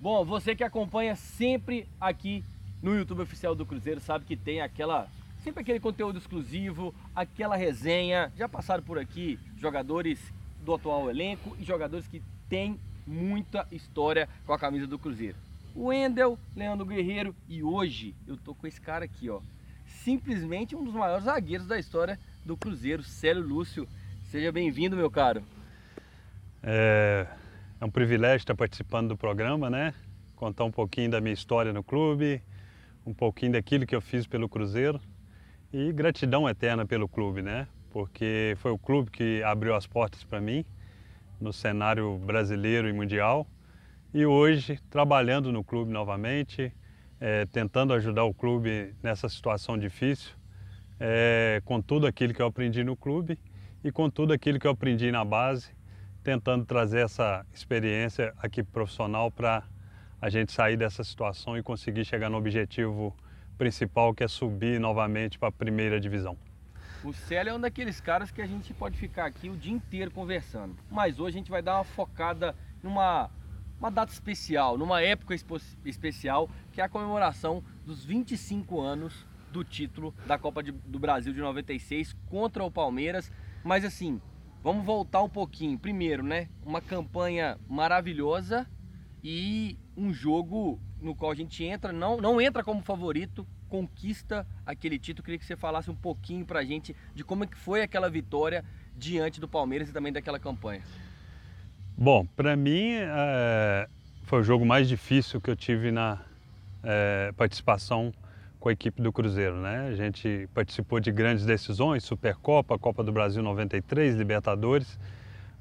Bom, você que acompanha sempre aqui no YouTube oficial do Cruzeiro sabe que tem aquela sempre aquele conteúdo exclusivo, aquela resenha. Já passaram por aqui jogadores do atual elenco e jogadores que têm muita história com a camisa do Cruzeiro. O Wendel, Leandro Guerreiro e hoje eu tô com esse cara aqui, ó. Simplesmente um dos maiores zagueiros da história do Cruzeiro, Célio Lúcio. Seja bem-vindo, meu caro. É, é um privilégio estar participando do programa, né? Contar um pouquinho da minha história no clube, um pouquinho daquilo que eu fiz pelo Cruzeiro e gratidão eterna pelo clube, né? Porque foi o clube que abriu as portas para mim no cenário brasileiro e mundial e hoje trabalhando no clube novamente, é, tentando ajudar o clube nessa situação difícil, é, com tudo aquilo que eu aprendi no clube e com tudo aquilo que eu aprendi na base, tentando trazer essa experiência aqui profissional para a gente sair dessa situação e conseguir chegar no objetivo principal que é subir novamente para a primeira divisão. O Célio é um daqueles caras que a gente pode ficar aqui o dia inteiro conversando, mas hoje a gente vai dar uma focada numa uma data especial, numa época especial, que é a comemoração dos 25 anos do título da Copa de, do Brasil de 96 contra o Palmeiras. Mas assim, vamos voltar um pouquinho. Primeiro, né? Uma campanha maravilhosa e um jogo no qual a gente entra, não, não entra como favorito, conquista aquele título. Queria que você falasse um pouquinho pra gente de como é que foi aquela vitória diante do Palmeiras e também daquela campanha. Bom, para mim é, foi o jogo mais difícil que eu tive na é, participação com a equipe do Cruzeiro, né? A gente participou de grandes decisões, Supercopa, Copa do Brasil 93, Libertadores,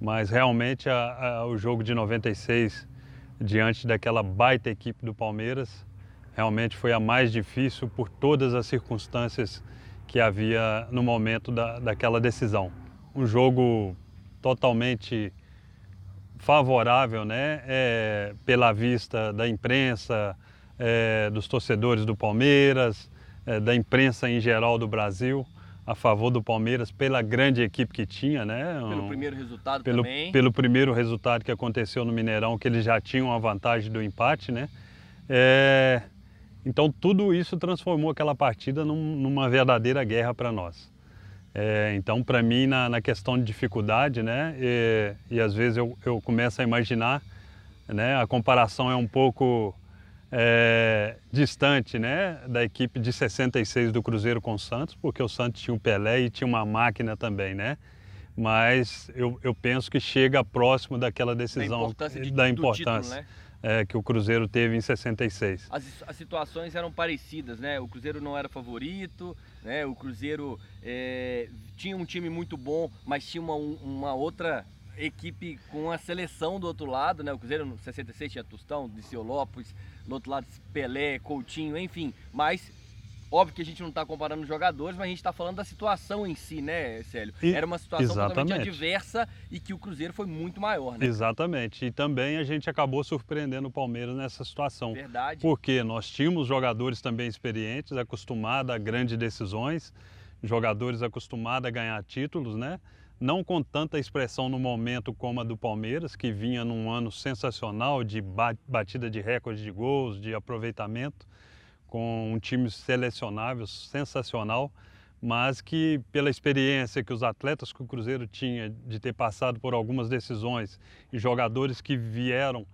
mas realmente a, a, o jogo de 96 diante daquela baita equipe do Palmeiras realmente foi a mais difícil por todas as circunstâncias que havia no momento da, daquela decisão. Um jogo totalmente favorável, né, é, pela vista da imprensa, é, dos torcedores do Palmeiras, é, da imprensa em geral do Brasil, a favor do Palmeiras pela grande equipe que tinha, né? Um, pelo primeiro resultado pelo, também. Pelo primeiro resultado que aconteceu no Mineirão, que eles já tinham a vantagem do empate, né? É, então tudo isso transformou aquela partida num, numa verdadeira guerra para nós. É, então, para mim, na, na, questão de dificuldade, né, e, e às vezes eu, eu, começo a imaginar, né, a comparação é um pouco é, distante, né, da equipe de 66 do Cruzeiro com o Santos, porque o Santos tinha o Pelé e tinha uma máquina também, né, mas eu, eu penso que chega próximo daquela decisão da importância, de, da importância. Título, né? é, que o Cruzeiro teve em 66. As, as, situações eram parecidas, né? O Cruzeiro não era favorito, né? O Cruzeiro é, tinha um time muito bom, mas tinha uma, uma outra equipe com a seleção do outro lado, né? O Cruzeiro no 66 tinha Tostão, Diceu No outro lado Pelé, Coutinho, enfim. Mas Óbvio que a gente não está comparando jogadores, mas a gente está falando da situação em si, né, Célio? E, Era uma situação exatamente. totalmente adversa e que o Cruzeiro foi muito maior, né? Exatamente. E também a gente acabou surpreendendo o Palmeiras nessa situação. Verdade. Porque nós tínhamos jogadores também experientes, acostumados a grandes decisões, jogadores acostumados a ganhar títulos, né? Não com tanta expressão no momento como a do Palmeiras, que vinha num ano sensacional de batida de recorde de gols, de aproveitamento com um time selecionável, sensacional, mas que pela experiência que os atletas que o Cruzeiro tinha de ter passado por algumas decisões e jogadores que vieram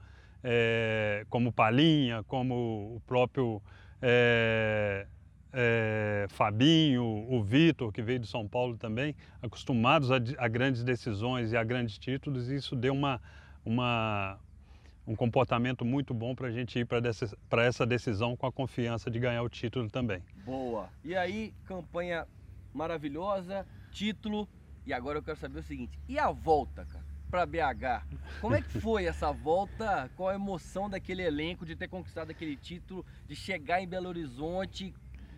é, como Palinha, como o próprio é, é, Fabinho, o Vitor, que veio de São Paulo também, acostumados a, a grandes decisões e a grandes títulos, e isso deu uma, uma, um comportamento muito bom para a gente ir para essa decisão com a confiança de ganhar o título também. Boa! E aí, campanha maravilhosa, título. E agora eu quero saber o seguinte: e a volta, cara, para BH? Como é que foi essa volta? Qual a emoção daquele elenco de ter conquistado aquele título, de chegar em Belo Horizonte,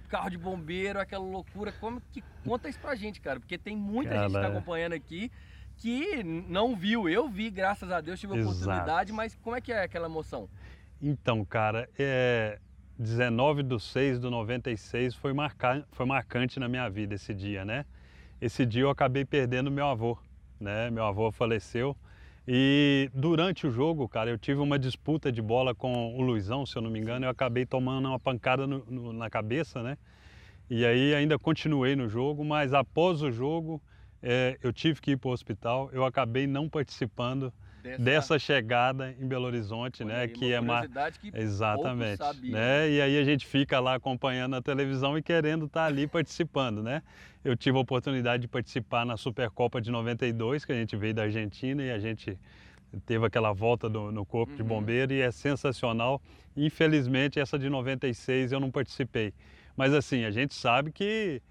carro de bombeiro, aquela loucura? Como que conta isso pra gente, cara? Porque tem muita cara... gente que está acompanhando aqui que não viu. Eu vi, graças a Deus, tive a oportunidade, mas como é que é aquela emoção? Então, cara, é... 19 de 6 do 96 foi, marca... foi marcante na minha vida esse dia, né? Esse dia eu acabei perdendo meu avô, né? Meu avô faleceu E durante o jogo, cara, eu tive uma disputa de bola com o Luizão, se eu não me engano, eu acabei tomando uma pancada no, no, na cabeça, né? E aí ainda continuei no jogo, mas após o jogo é, eu tive que ir para o hospital, eu acabei não participando dessa, dessa chegada em Belo Horizonte, Foi né? Que é mais exatamente, né? E aí a gente fica lá acompanhando a televisão e querendo estar tá ali participando, né? Eu tive a oportunidade de participar na Supercopa de 92, que a gente veio da Argentina e a gente teve aquela volta do, no corpo uhum. de bombeiro e é sensacional. Infelizmente essa de 96 eu não participei, mas assim a gente sabe que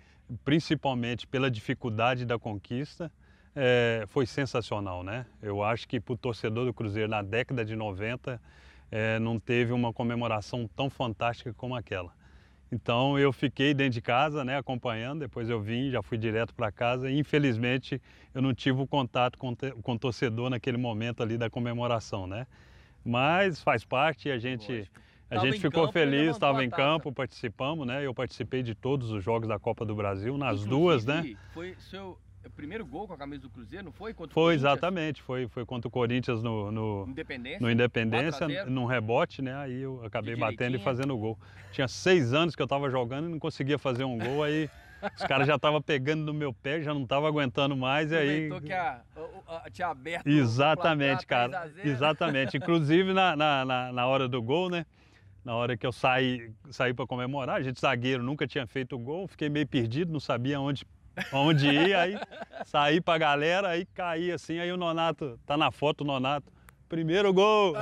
principalmente pela dificuldade da conquista, é, foi sensacional, né? Eu acho que para o torcedor do Cruzeiro na década de 90 é, não teve uma comemoração tão fantástica como aquela. Então eu fiquei dentro de casa, né, acompanhando. Depois eu vim, já fui direto para casa. E, infelizmente eu não tive o contato com, com o torcedor naquele momento ali da comemoração, né? Mas faz parte. A gente Lógico. A gente ficou feliz, estava em campo, participamos, né? Eu participei de todos os jogos da Copa do Brasil, nas Inclusive, duas, né? Foi seu primeiro gol com a camisa do Cruzeiro, não foi? Contra foi, exatamente. Foi, foi contra o Corinthians no, no Independência, no Independência num rebote, né? Aí eu acabei batendo e fazendo o gol. Tinha seis anos que eu estava jogando e não conseguia fazer um gol, aí os caras já estavam pegando no meu pé, já não estavam aguentando mais, e aí... que a, a, a, tinha aberto Exatamente, cara. Exatamente. Inclusive na, na, na, na hora do gol, né? na hora que eu saí, saí para comemorar, a gente zagueiro nunca tinha feito gol, fiquei meio perdido, não sabia onde, onde ir, aí saí para a galera, aí caí assim, aí o Nonato, tá na foto o Nonato, primeiro gol!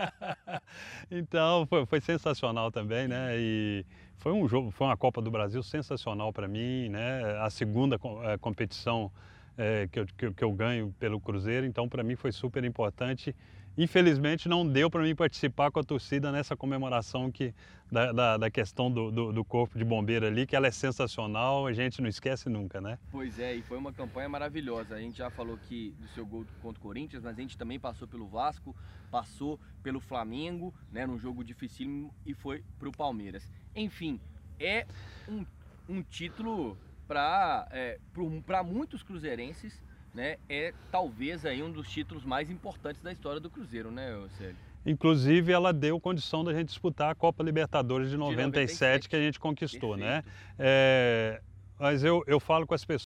então foi, foi, sensacional também, né? E foi um jogo, foi uma Copa do Brasil sensacional para mim, né? A segunda é, competição é, que, eu, que, que eu ganho pelo Cruzeiro, então para mim foi super importante Infelizmente não deu para mim participar com a torcida nessa comemoração que, da, da, da questão do, do, do, corpo de bombeiro ali, que ela é sensacional, a gente não esquece nunca, né? Pois é, e foi uma campanha maravilhosa. A gente já falou aqui do seu gol contra o Corinthians, mas a gente também passou pelo Vasco, passou pelo Flamengo, né, num jogo dificílimo e foi para o Palmeiras. Enfim, é um, um título para é, muitos cruzeirenses né, é talvez aí um dos títulos mais importantes da história do Cruzeiro, né, Célio? Inclusive, ela deu condição da gente disputar a Copa Libertadores de 97, de 97. que a gente conquistou, né? Perfeito. né? É, mas eu, eu falo com as pessoas